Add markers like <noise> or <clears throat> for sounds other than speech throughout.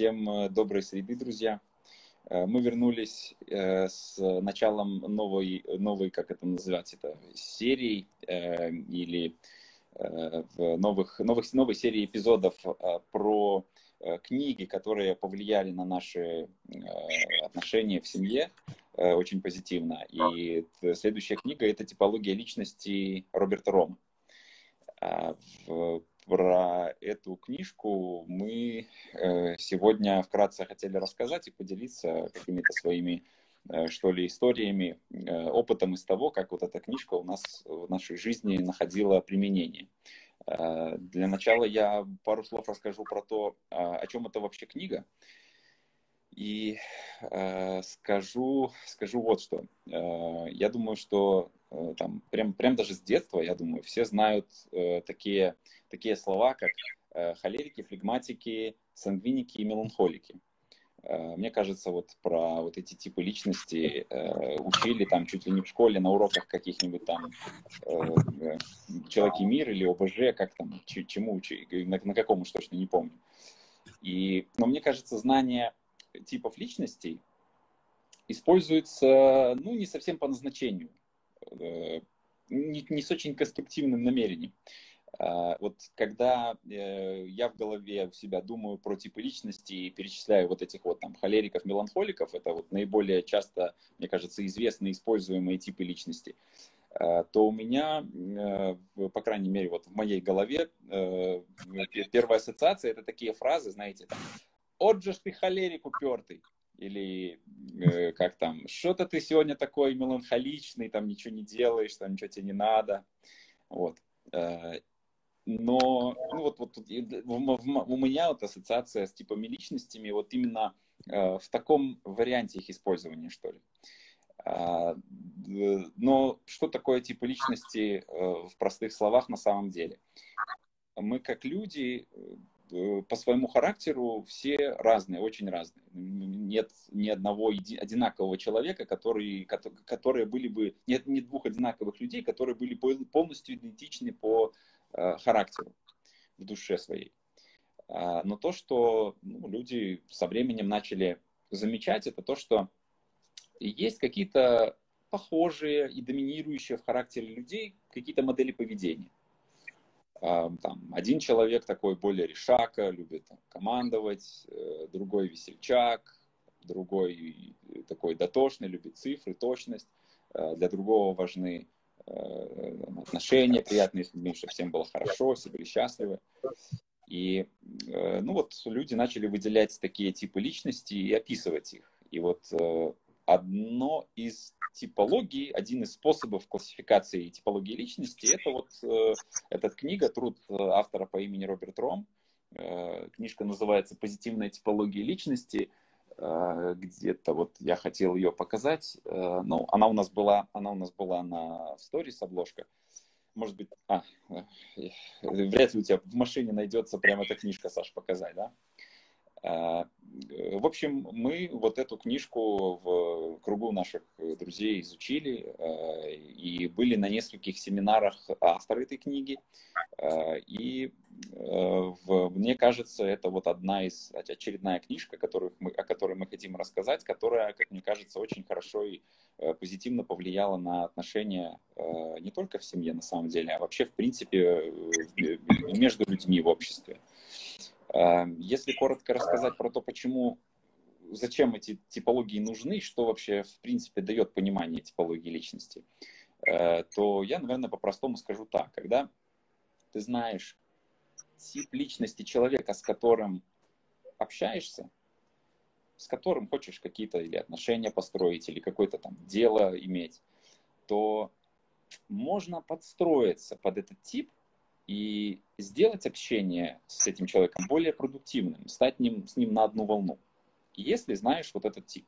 Всем э, доброй среды, друзья. Э, мы вернулись э, с началом новой, новой как это называется, это, серии или новых, новых, новой серии эпизодов про книги, которые повлияли на наши отношения в семье очень позитивно. И следующая книга – это «Типология личности» Роберта Рома. Про эту книжку мы э, сегодня вкратце хотели рассказать и поделиться какими-то своими, э, что ли, историями, э, опытом из того, как вот эта книжка у нас в нашей жизни находила применение. Для начала я пару слов расскажу про то, о чем это вообще книга. И скажу, скажу вот что. Я думаю, что там прям, прям даже с детства, я думаю, все знают э, такие, такие слова, как э, холерики, флегматики, сангвиники и меланхолики. Э, мне кажется, вот про вот эти типы личности э, учили там чуть ли не в школе на уроках каких-нибудь там э, «Человек и мир» или ОБЖ, как там, чему учили, на, на каком уж точно не помню. И, но мне кажется, знание типов личностей используется, ну, не совсем по назначению, э, не, не с очень конструктивным намерением. А, вот когда э, я в голове у себя думаю про типы личности и перечисляю вот этих вот там холериков, меланхоликов, это вот наиболее часто, мне кажется, известные используемые типы личности, а, то у меня, э, по крайней мере, вот в моей голове первая ассоциация это такие фразы, знаете, там, отже ж ты холерик упертый. Или э, как там, что-то ты сегодня такой меланхоличный, там ничего не делаешь, там ничего тебе не надо. Вот. Э, но ну, вот, вот, у меня вот ассоциация с типами личностями вот именно э, в таком варианте их использования, что ли. А, но что такое типы личности э, в простых словах на самом деле? Мы как люди Э, по своему характеру все разные, очень разные. Нет ни одного одинакового человека, который, которые были бы, нет ни двух одинаковых людей, которые были полностью идентичны по э, характеру в душе своей. А, но то, что ну, люди со временем начали замечать, это то, что есть какие-то похожие и доминирующие в характере людей какие-то модели поведения там, один человек такой более решака, любит там, командовать, э, другой весельчак, другой такой дотошный, любит цифры, точность, э, для другого важны э, отношения приятные с людьми, чтобы всем было хорошо, все были счастливы. И ну вот люди начали выделять такие типы личности и описывать их. И вот одно из типологий, один из способов классификации типологии личности, это вот э, эта книга, труд э, автора по имени Роберт Ром. Э, книжка называется «Позитивная типология личности». Э, где-то вот я хотел ее показать. Э, ну, она у нас была, она у нас была на сторис обложка. Может быть, а, э, вряд ли у тебя в машине найдется прямо эта книжка, Саш, показать, да? А, в общем, мы вот эту книжку в кругу наших друзей изучили а, и были на нескольких семинарах автора этой книги. А, и мне кажется, это вот одна из, очередная книжка, которую мы, о которой мы хотим рассказать, которая, как мне кажется, очень хорошо и позитивно повлияла на отношения не только в семье на самом деле, а вообще, в принципе, между людьми в обществе. Эм, если коротко рассказать про то, почему, зачем эти типологии нужны, что вообще в принципе дает понимание типологии личности, э, то я, наверное, по-простому скажу так. Когда ты знаешь тип личности человека, с которым общаешься, с которым хочешь какие-то или отношения построить, или какое-то там дело иметь, то можно подстроиться под этот тип и сделать общение с этим человеком более продуктивным, стать ним, с ним на одну волну, если знаешь вот этот тип.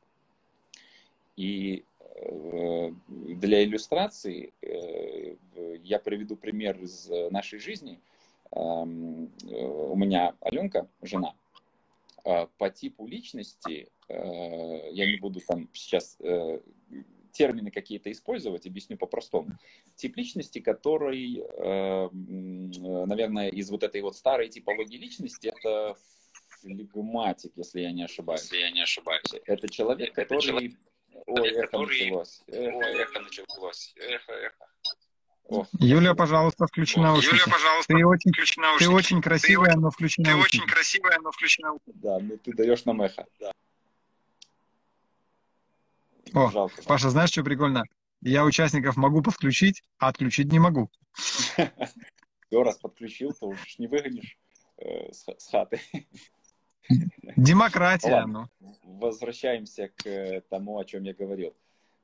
И э, для иллюстрации э, я приведу пример из нашей жизни. Эм, э, у меня Аленка, жена, по типу личности, я не буду там сейчас термины какие-то использовать, объясню по-простому. Тип личности, который, э, наверное, из вот этой вот старой типологии личности, это флегматик, если я не ошибаюсь. Если я не ошибаюсь. Это человек, Это который... человек, Ой, эхо который- началось. Эхо, Ой, эхо. началось. Эхо, эхо. Ох, Юля, пожалуйста, включи наушники. Юля, пожалуйста, Ты очень, включи ты наушники. очень красивая, но включи Ты наушники. очень красивая, но включи наушники. да, ну ты даешь нам эхо. Да. О, Жалко. Паша, знаешь, что прикольно? Я участников могу подключить, а отключить не могу. <laughs> Все, раз подключил, то уж не выгонишь э, с, ха- с хаты. <laughs> Демократия, Ладно. ну. Возвращаемся к э, тому, о чем я говорил.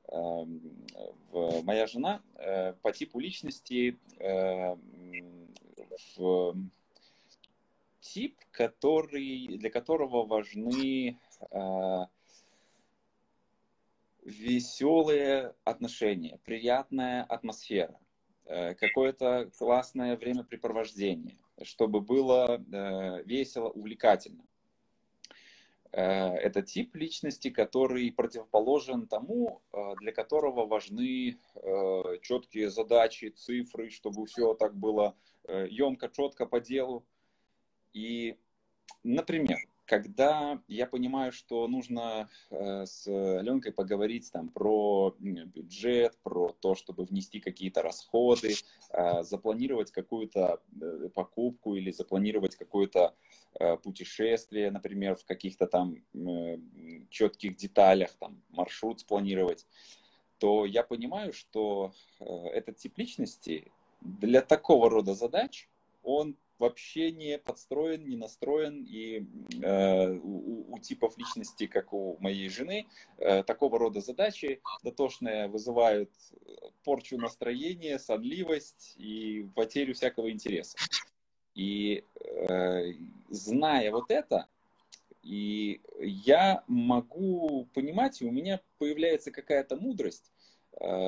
Эм, Моя жена э, по типу личности в тип, который, для которого важны веселые отношения, приятная атмосфера, э, какое-то классное времяпрепровождение, чтобы было э, весело, увлекательно. Э, Это тип личности, который противоположен тому, для которого важны четкие задачи, цифры, чтобы все так было емко, четко по делу. И, например, когда я понимаю, что нужно э, с Аленкой поговорить там про бюджет, про то, чтобы внести какие-то расходы, э, запланировать какую-то э, покупку или запланировать какое-то путешествие, например, в каких-то там четких деталях, там маршрут спланировать, то я понимаю, что этот тип личности для такого рода задач он вообще не подстроен, не настроен, и э, у, у типов личности, как у моей жены, э, такого рода задачи дотошные вызывают порчу настроения, сонливость и потерю всякого интереса. И э, зная вот это, и я могу понимать, и у меня появляется какая-то мудрость, э,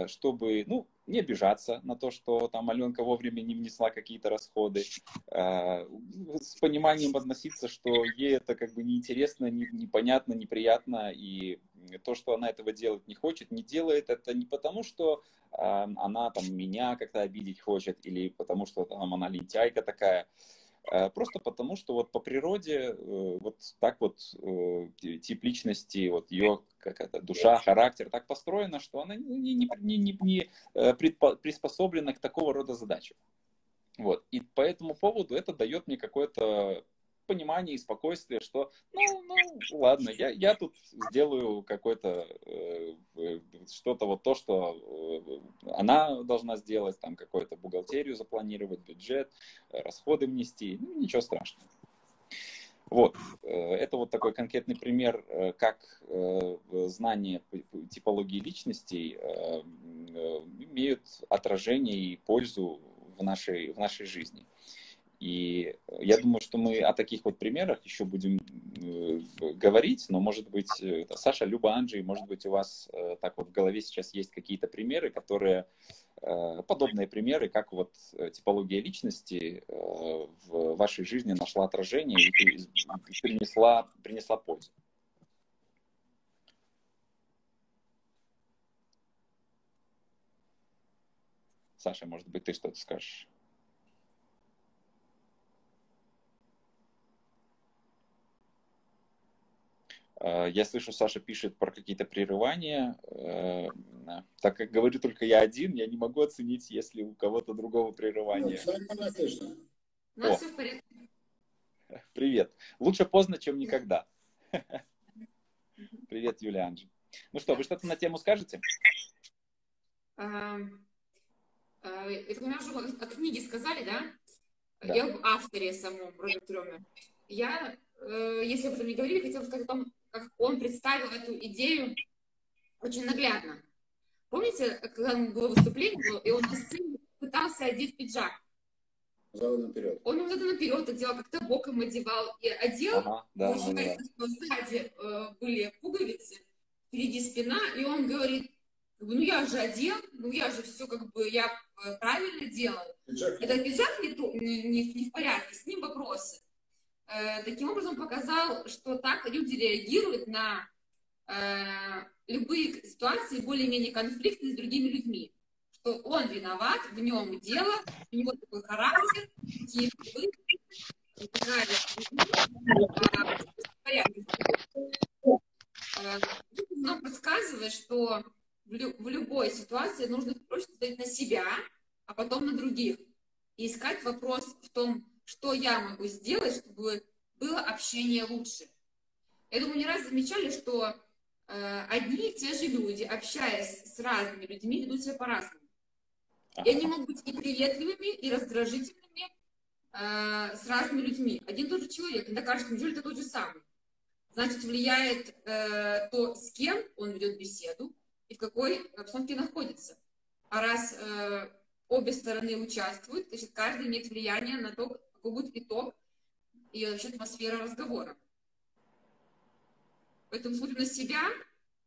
чтобы, ну, не обижаться на то, что там Аленка вовремя не внесла какие-то расходы, э, с пониманием относиться, что ей это как бы неинтересно, не- непонятно, неприятно, и то, что она этого делать не хочет, не делает это не потому, что э, она там меня как-то обидеть хочет, или потому что там она лентяйка такая, Э, Просто потому, что вот по природе э, вот так вот э, тип личности, вот ее как это, душа, характер так построена, что она не, не, не, не, не э, приспособлена к такого рода задачам. Вот. И по этому поводу это дает мне какое-то понимание и спокойствие, что ну, ну ладно, я, я тут сделаю какое-то э, что-то вот то, что э, она должна сделать, там какую-то бухгалтерию запланировать, бюджет, э, расходы внести, ну, ничего страшного. Вот, э, это вот такой конкретный пример, э, как п- типологии личностей имеют отражение и пользу в нашей, в нашей жизни. И я думаю, что мы о таких вот примерах еще будем э, говорить, но, может быть, э, Саша, Люба, Анджей, может быть, у вас э, так вот в голове сейчас есть какие-то примеры, которые, э, подобные примеры, как вот э, типология личности э, в вашей жизни нашла отражение и при- принесла, принесла пользу. Саша, может быть, ты что-то скажешь? Э, Я слышу, Саша пишет про какие-то прерывания. Э, Так как говорю только я один, я не могу оценить, если у кого-то другого Ну, прерывания. все нормально слышно. У нас О. все в порядке. Привет. Лучше поздно, чем никогда. Привет, Юлия Анджи. Ну что, вы что-то на тему скажете? А, а, Это уже о книге сказали, да? Да. Я об авторе самом, Роберт Рёме. Я, э, если об этом не говорили, хотела сказать о том, как он представил эту идею очень наглядно. Помните, когда было выступление, и он на сцене пытался одеть пиджак? Зал наперед. Он его это наперед одевал, как-то боком одевал и одел, Ага, да, да, да. Сзади э, были пуговицы, впереди спина, и он говорит, ну я же одел, ну я же все как бы, я э, правильно делал. Пиджак. Этот пиджак не, не- не в порядке, с ним вопросы. Э, таким образом показал, что так люди реагируют на э, любые ситуации более-менее конфликтные с другими людьми, что он виноват, в нем дело, у него такой характер, такие э, нам подсказывает, что в любой ситуации нужно проще смотреть на себя, а потом на других. И искать вопрос в том, что я могу сделать, чтобы было общение лучше. Я думаю, не раз замечали, что э, одни и те же люди, общаясь с разными людьми, ведут себя по-разному. И они могут быть и приветливыми, и раздражительными э, с разными людьми. Один и тот же человек, иногда кажется, неужели это тот же самый? Значит, влияет э, то, с кем он ведет беседу и в какой обстановке находится. А раз э, обе стороны участвуют, значит, каждый имеет влияние на то, будет итог и вообще атмосфера разговора. Поэтому смотрим на себя,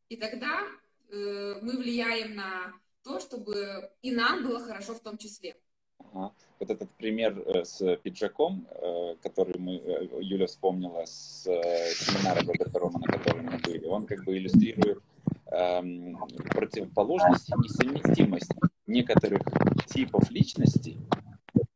и тогда э, мы влияем на то, чтобы и нам было хорошо в том числе. Ага. Вот этот пример э, с пиджаком, э, который мы, э, Юля вспомнила с семинара Роберта Рома, на котором мы были, он как бы иллюстрирует эм, противоположность и несовместимость некоторых типов личности.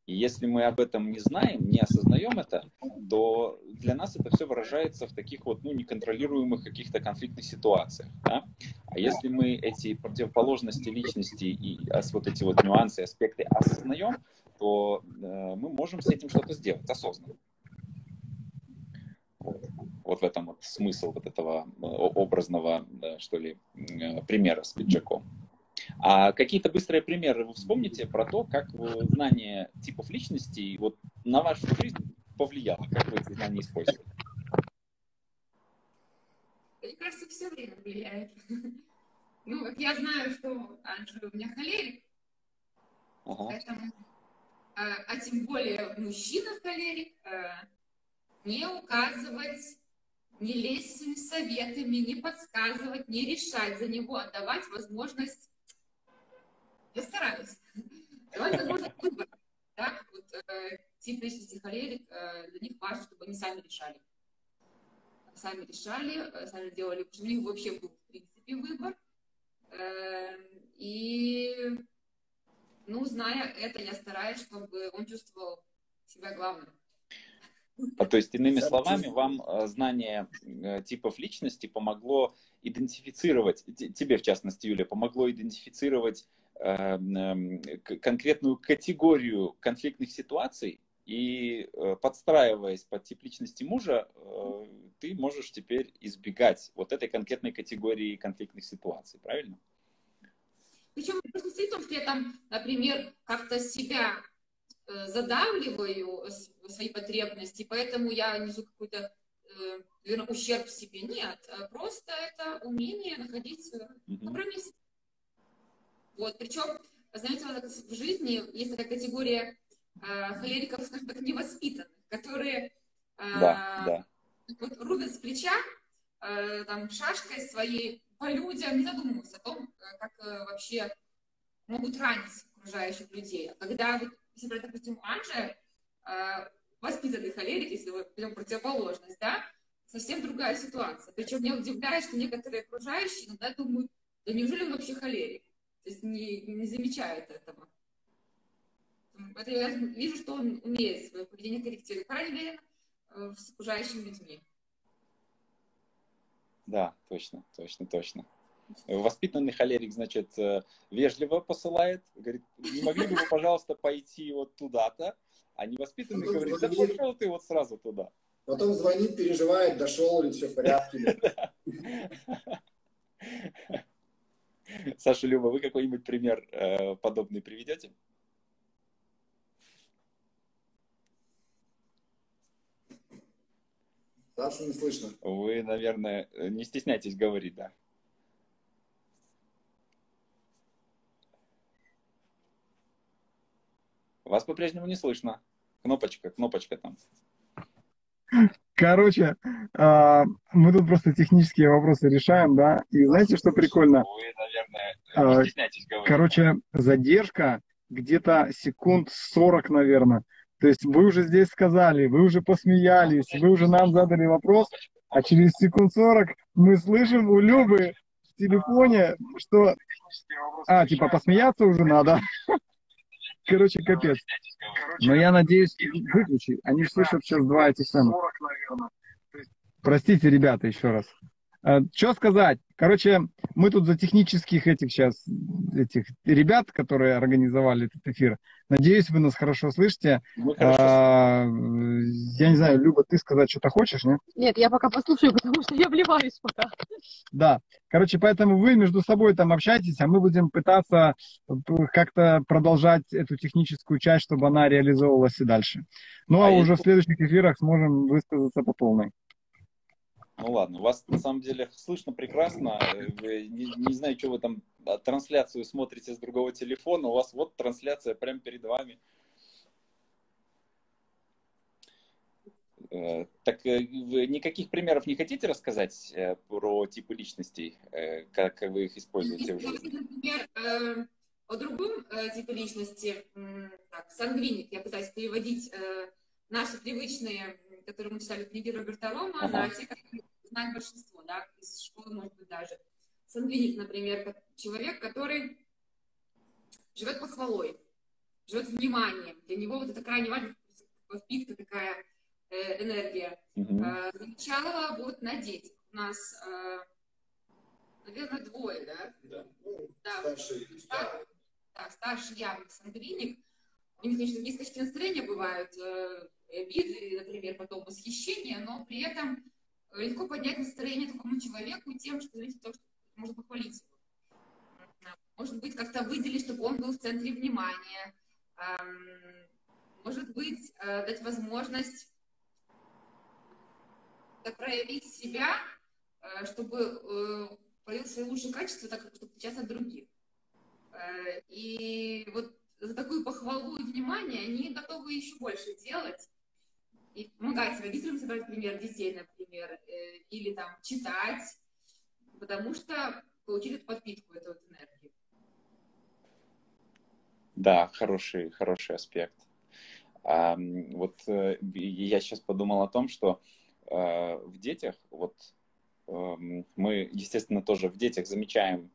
И если мы об этом не знаем, не осознаем это, то для нас это все выражается в таких вот ну, неконтролируемых каких-то конфликтных ситуациях. Да? А если мы эти противоположности личности и вот эти вот нюансы, аспекты осознаем, то э, мы можем с этим что-то сделать осознанно. Вот. Вот в этом вот смысл вот этого э, образного, да, что ли, э, примера с пиджаком. А какие-то быстрые примеры вы вспомните про то, как знание типов личностей вот на вашу жизнь повлияло, как вы эти знания использовали? Мне кажется, все время влияет. <laughs> Ну, вот я знаю, что Анджей у меня холерик, Ага. поэтому, э, а тем более мужчина холерик, э, не указывать, не лезть с советами, не подсказывать, не решать за него, а давать возможность, я стараюсь, давать возможность выбора. Да? Вот, э, тип личности холерик, э, для них важно, чтобы они сами решали. Сами решали, э, сами делали, потому что у них вообще был, в принципе, выбор. Э, И, ну, зная это, я стараюсь, чтобы он чувствовал себя главным. А, то есть, иными словами, вам э, знание э, типов личности помогло идентифицировать, те- тебе в частности, Юля, помогло идентифицировать конкретную категорию конфликтных ситуаций, и э, подстраиваясь под тип личности мужа, э, ты можешь теперь избегать вот этой конкретной категории конфликтных ситуаций, правильно? Причем просто в том, что я там, например, как-то себя э, задавливаю, свои потребности, поэтому я несу какой-то, наверное, ущерб себе. Нет, э, просто это умение находить э, Мгм. Вот, причем, так в жизни, есть такая категория э, холериков, скажем так, невоспитанных, которые э, Да, да. вот рубят с плеча э, там шашкой своей по людям, не задумываясь о том, э, как э, вообще могут ранить окружающих людей. А когда, если брать, допустим, Анже, э, воспитанный холерик, если мы берем противоположность, да, совсем другая ситуация. Причем меня удивляет, что некоторые окружающие иногда думают, да неужели он вообще холерик? То есть не, не замечают этого. Это я вижу, что он умеет свое поведение корректировать. По крайней мере, э, с окружающими людьми. Да, точно, точно, точно. Воспитанный холерик, значит, э, вежливо посылает, говорит, не могли бы вы, пожалуйста, пойти вот туда-то, а невоспитанный Потом говорит, да звонит. пошел ты вот сразу туда. Потом звонит, переживает, дошел ли, все в порядке. <laughs> <laughs> <laughs> Саша, Люба, вы какой-нибудь пример э, подобный приведете? Сашу не слышно. Вы, наверное, э, не стесняйтесь говорить, да. Вас по-прежнему не слышно. Кнопочка, кнопочка там. Короче, а, мы тут просто технические вопросы решаем, да. И знаете, что прикольно? Вы, наверное, А, не стесняйтесь говорить. Короче, задержка где-то секунд 40, наверное. То есть вы уже здесь сказали, вы уже посмеялись, вы уже нам задали вопрос, а через секунд 40 мы слышим у Любы в телефоне, что... А, типа посмеяться уже надо. <laughs> Короче, капец. Но я надеюсь, выключи. Они слышат сейчас два эти самых. Простите, ребята, еще раз. Что сказать? Короче, мы тут за технических этих сейчас, этих ребят, которые организовали этот эфир. Надеюсь, вы нас хорошо слышите. Мы хорошо А, Я не знаю, Люба, ты сказать что-то хочешь, нет? Нет, я пока послушаю, потому что я вливаюсь пока. Да. Короче, поэтому вы между собой там общайтесь, а мы будем пытаться как-то продолжать эту техническую часть, чтобы она реализовывалась и дальше. Ну, а, А уже я- в следующих эфирах сможем высказаться по полной. Ну ладно, вас на самом деле слышно прекрасно. Не, не знаю, что вы там а, трансляцию смотрите с другого телефона. У вас вот трансляция прямо перед вами. Э, Так э, вы никаких примеров не хотите рассказать э, про типы личностей, как вы их используете в например, о другом типе личности, так, сангвиник, я пытаюсь переводить наши привычные, которые мы читали в книге Роберта Рома, Ага. на те, которые знает большинство, да, из школы, может быть, даже. Сангвиник, например, человек, который живет похвалой, живет вниманием. Для него вот это крайне важно, в пик такая э, энергия. Мгм. Э, Замечала вот на детях. У нас, э, наверное, двое, да? Да. Ну, Да. старший, да. Да, старший явно сангвиник. У них, конечно, скачки настроения бывают, э, обиды, например, потом восхищение, но при этом э, легко поднять настроение такому человеку тем, что, знаете, то, что можно похвалить его. Может быть, как-то выделить, чтобы он был в центре внимания. Может быть, э, дать возможность проявить себя, э, чтобы проявил свои лучшие качества, так как чтобы отличаться от других. И вот за такую похвалу и внимание они готовы еще больше делать. И помогать родителям собрать пример детей, например, э, или там читать, потому что получили эту подпитку, эту вот энергию. Да, хороший, хороший аспект. А, вот э, я сейчас подумал о том, что э, в детях, вот эм, мы, естественно, тоже в детях замечаем,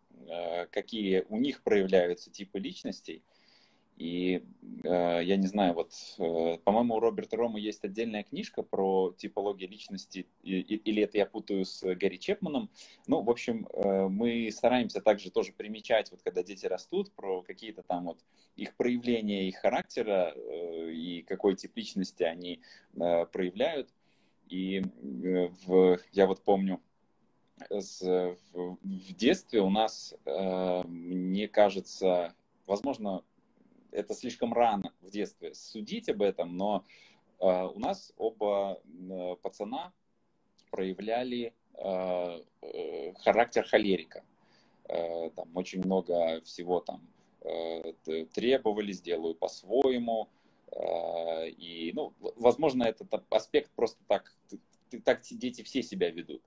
какие у них проявляются типы личностей. И э, я не знаю, вот, э, по-моему, у Роберта Рома есть отдельная книжка про типологию личности, и- и- или это я путаю с Гарри Чепманом. Ну, в общем, э, мы стараемся также тоже примечать, вот когда дети растут, про какие-то там вот их проявления, их характера э, и какой тип личности они э, проявляют. И э, в, я вот помню, с- в, в детстве у нас, э, мне кажется, возможно, это слишком рано в детстве судить об этом, но э, у нас оба э, пацана проявляли э, э, характер холерика. Э, там очень много всего там э, требовали, сделаю по-своему. Э, и, ну, возможно, этот аспект просто так, т- т- так дети все себя ведут.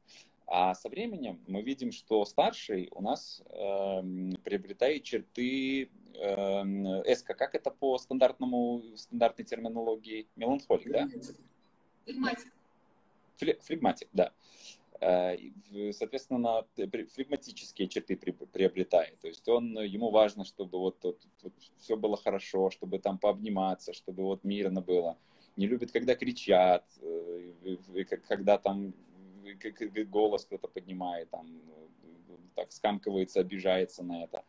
А со временем мы видим, что старший у нас эм, приобретает черты эм, эска. Как это по стандартному, стандартной терминологии? Меланхолик, да? Флегматик. Фле- флегматик, да. Э, Соответственно, флегматические черты при- приобретает. То есть он, ему важно, чтобы вот, все было хорошо, чтобы там пообниматься, чтобы вот мирно было. Не любит, когда кричат, э, когда там как- голос кто-то поднимает, там так скамкивается, обижается на это.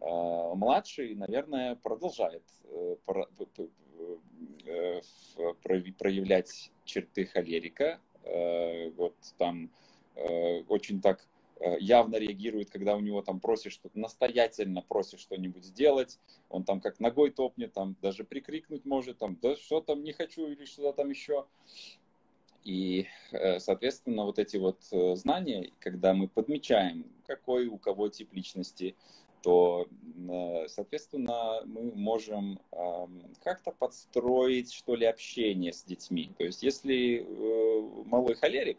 Э, Младший, наверное, продолжает э, э, проявлять черты холерика. Э, Вот там очень так явно реагирует, когда у него там просишь что-то, настоятельно просишь что-нибудь сделать, он там как ногой топнет, там даже прикрикнуть может, там, да что там не хочу или что-то там еще. И, э, соответственно, вот эти вот э, знания, когда мы подмечаем, какой у кого тип личности, то, э, соответственно, мы можем как-то подстроить, что ли, общение с детьми. То есть, если малой холерик,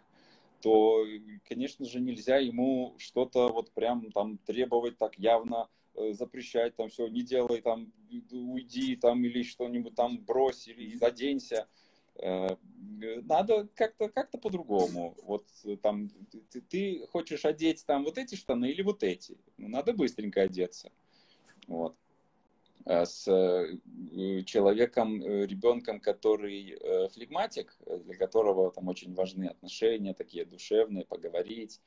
то, конечно же, нельзя ему что-то вот прям там требовать так явно, запрещать там все, не делай там, уйди там или что-нибудь там брось или оденься. Э, Надо как-то как по-другому. Вот э, там ты, ты хочешь одеть там вот эти штаны или вот эти. Ну, надо быстренько одеться. Вот. А С э, человеком, ребенком, который флегматик, для которого там очень важны отношения, такие душевные, поговорить,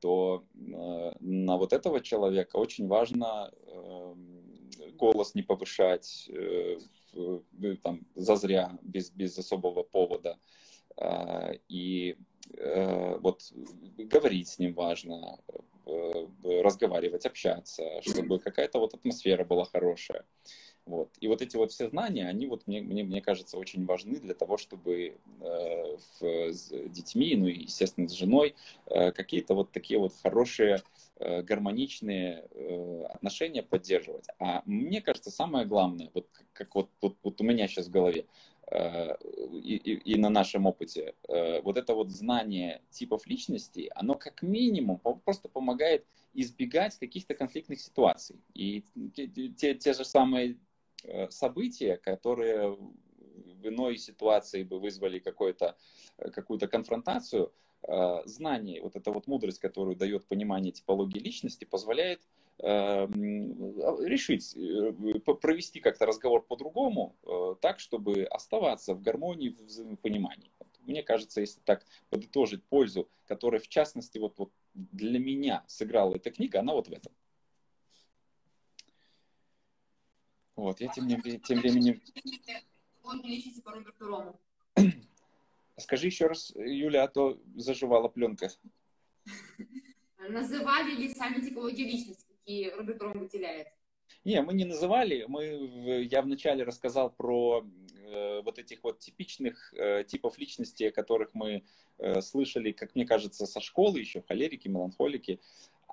то на вот этого человека очень важно голос не повышать там, зазря, без, без особого повода. А, И э, вот говорить с ним важно, э, разговаривать, общаться, чтобы какая-то вот атмосфера была хорошая. Вот. И вот эти вот все знания, они вот мне, мне, мне кажется очень важны для того, чтобы э, в- с детьми, ну и, естественно, с женой, э, какие-то вот такие вот хорошие, э, гармоничные э, отношения поддерживать. А мне кажется, самое главное, вот как, вот, вот, вот у меня сейчас в голове, э, и, и- и на нашем опыте, э, вот это вот знание типов личностей, оно как минимум просто помогает избегать каких-то конфликтных ситуаций. И те, те- те же самые события, которые в иной ситуации бы вызвали э, какую-то конфронтацию, э, знание, вот эта вот мудрость, которую дает понимание типологии личности, позволяет э, решить, э, провести как-то разговор по-другому, э, так, чтобы оставаться в гармонии, в взаимопонимании. Мне кажется, если так подытожить пользу, которая в частности вот, вот для меня сыграла эта книга, она вот в этом. Вот, я тем, тем временем... Он личности по Роберту Рому. Скажи еще раз, Юля, а то заживала пленка. Называли ли сами типологии личности, какие Роберт Ром выделяет? Не, мы не называли. Мы, я вначале рассказал про э, вот этих вот типичных э, типов личности, о которых мы э, слышали, как мне кажется, со школы еще, холерики, меланхолики.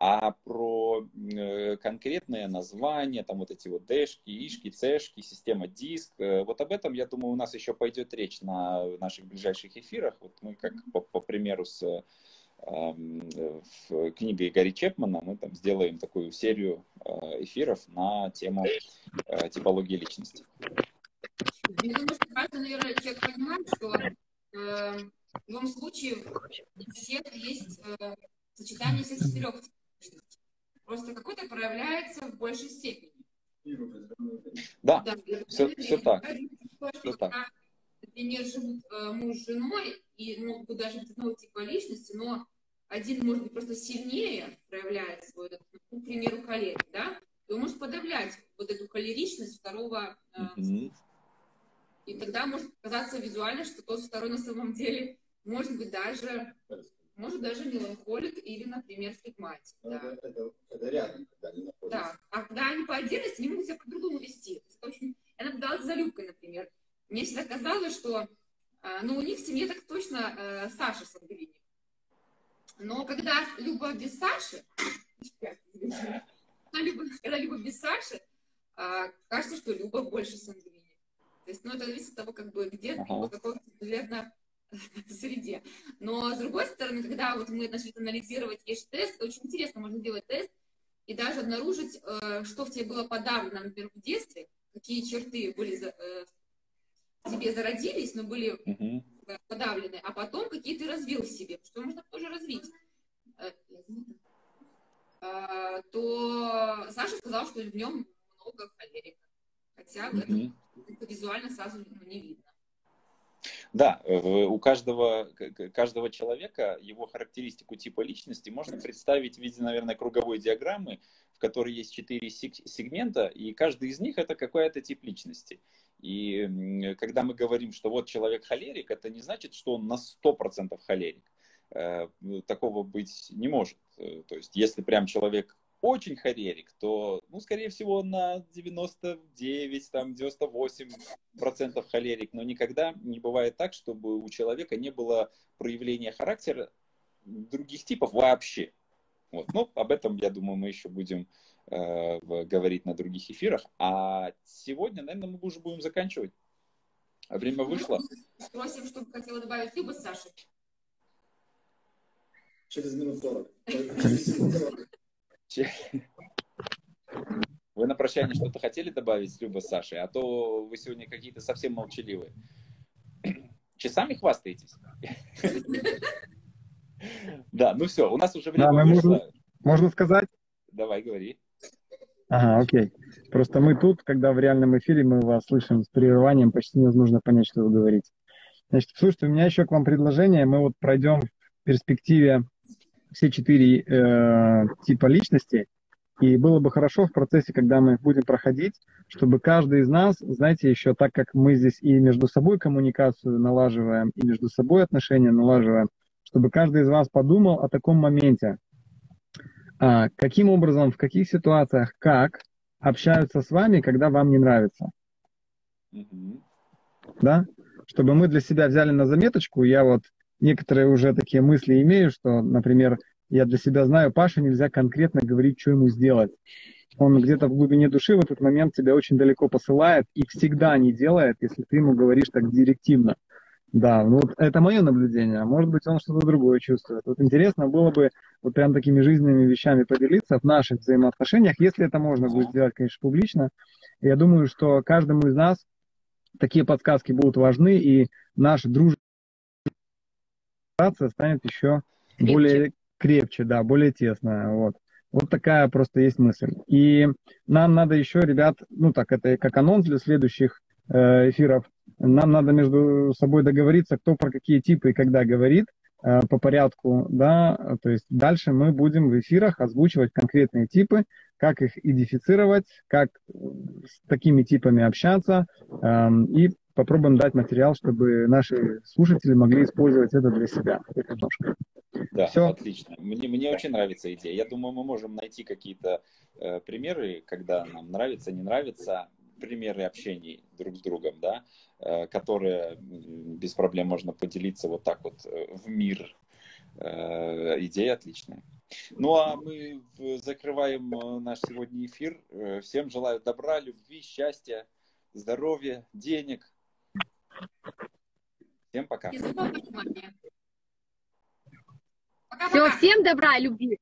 А про э, конкретные названия, там вот эти вот дэшки, ишки, цешки, система диск, э, вот об этом, я думаю, у нас еще пойдет речь на наших ближайших эфирах. Вот мы как по, по примеру с эм, в книгой Гарри Чепмана мы там сделаем такую серию э, эфиров на тему э, типологии личности. Я думаю, что каждый, наверное, человек понимает, что э, в любом случае у всех есть э, сочетание всех четырех. Просто какой-то проявляется в большей степени. Да, Да, всё- я всё так. говорю, что Всё когда, так. Например, живут э, муж с женой и могут быть даже одного типа личности, но один может быть просто сильнее проявляет свой, ну, к примеру, холерик, да, и он может подавлять вот эту холеричность второго э, Мгм. и тогда может показаться визуально, что тот второй на самом деле может быть даже, может даже меланхолик или, например, флегматик. Да. Это, это рядом, когда они находятся. Да. А когда они по отдельности, они могут себя по-другому вести. Это очень... Я наблюдала за Любкой, например. Мне всегда казалось, что а, ну, у них в семье так точно э, Саша сангвиник. Но когда Люба без Саши, <laughs> когда Люба, когда Люба без Саши, а, кажется, что Люба больше сангвиник. То есть, ну, это зависит от того, как бы, где Ага. в какой наверное, <laughs> среде. Но, с другой стороны, когда вот мы начали анализировать ЕШ-тест, это очень интересно, можно делать тест и даже обнаружить, э, что в тебе было подавлено, например, в детстве, какие черты были э, в тебе зародились, но были э, подавлены, а потом какие ты развил в себе, что можно тоже развить. То Саша сказал, что в нем много холерика. Хотя это Мгм. визуально сразу ну, не видно. Да, у каждого, каждого человека его характеристику типа личности можно представить в виде, наверное, круговой диаграммы, в которой есть четыре сегмента, и каждый из них это какой-то тип личности. И когда мы говорим, что вот человек холерик, это не значит, что он на 100% холерик. Э, Такого быть не может. Э, То есть, если прям человек очень холерик, то, ну, скорее всего, на 99, там, 98 процентов холерик, но никогда не бывает так, чтобы у человека не было проявления характера других типов вообще. Вот. Но об этом, я думаю, мы еще будем э, говорить на других эфирах. А сегодня, наверное, мы уже будем заканчивать. А Время вышло. Спросим, что бы хотела добавить Люба с Сашей. Через минут 40. <laughs> <laughs> Вы на прощание что-то хотели добавить, Люба, с Сашей? А то вы сегодня какие-то совсем молчаливые. <clears throat> Часами хвастаетесь? <laughs> Да, ну все, у нас уже время вышло. Можно сказать? Давай, говори. Ага, окей. Просто мы тут, когда в реальном эфире, мы вас слышим с прерыванием, почти невозможно понять, что вы говорите. Значит, слушайте, у меня еще к вам предложение. Мы вот пройдем в перспективе все четыре э, типа личности. И было бы хорошо в процессе, когда мы их будем проходить, чтобы каждый из нас, знаете, еще так как мы здесь и между собой коммуникацию налаживаем, и между собой отношения налаживаем, чтобы каждый из вас подумал о таком моменте. А, каким образом, в каких ситуациях, как общаются с вами, когда вам не нравится. Мгм. Да? Чтобы мы для себя взяли на заметочку, я вот некоторые уже такие мысли имею, что, например, я для себя знаю, Паше нельзя конкретно говорить, что ему сделать. Он где-то в глубине души в этот момент тебя очень далеко посылает и всегда не делает, если ты ему говоришь так директивно. Да, ну вот это мое наблюдение, а может быть он что-то другое чувствует. Вот интересно было бы вот прям такими жизненными вещами поделиться в наших взаимоотношениях, если это можно будет сделать, конечно, публично. Я думаю, что каждому из нас такие подсказки будут важны, и наша дружба станет еще Крепче. более крепче, да, более тесная. Вот. Вот такая просто есть мысль. И нам надо еще, ребят, ну так, это как анонс для следующих э, эфиров, нам надо между собой договориться, кто про какие типы и когда говорит э, по порядку, да, то есть дальше мы будем в эфирах озвучивать конкретные типы, как их идентифицировать, как с такими типами общаться, эм, и попробуем дать материал, чтобы наши слушатели могли использовать это для себя. немножко. Да, Всё. отлично. Мне, мне очень нравится идея. Я думаю, мы можем найти какие-то э, примеры, когда нам нравится, не нравится, примеры общений друг с другом, да, э, которые без проблем можно поделиться вот так вот э, в мир. Э, идея отличная. Ну а мы закрываем э, наш сегодня эфир. Э, Всем желаю добра, любви, счастья, здоровья, денег. Всем пока. И за внимание. Все, всем добра, любви.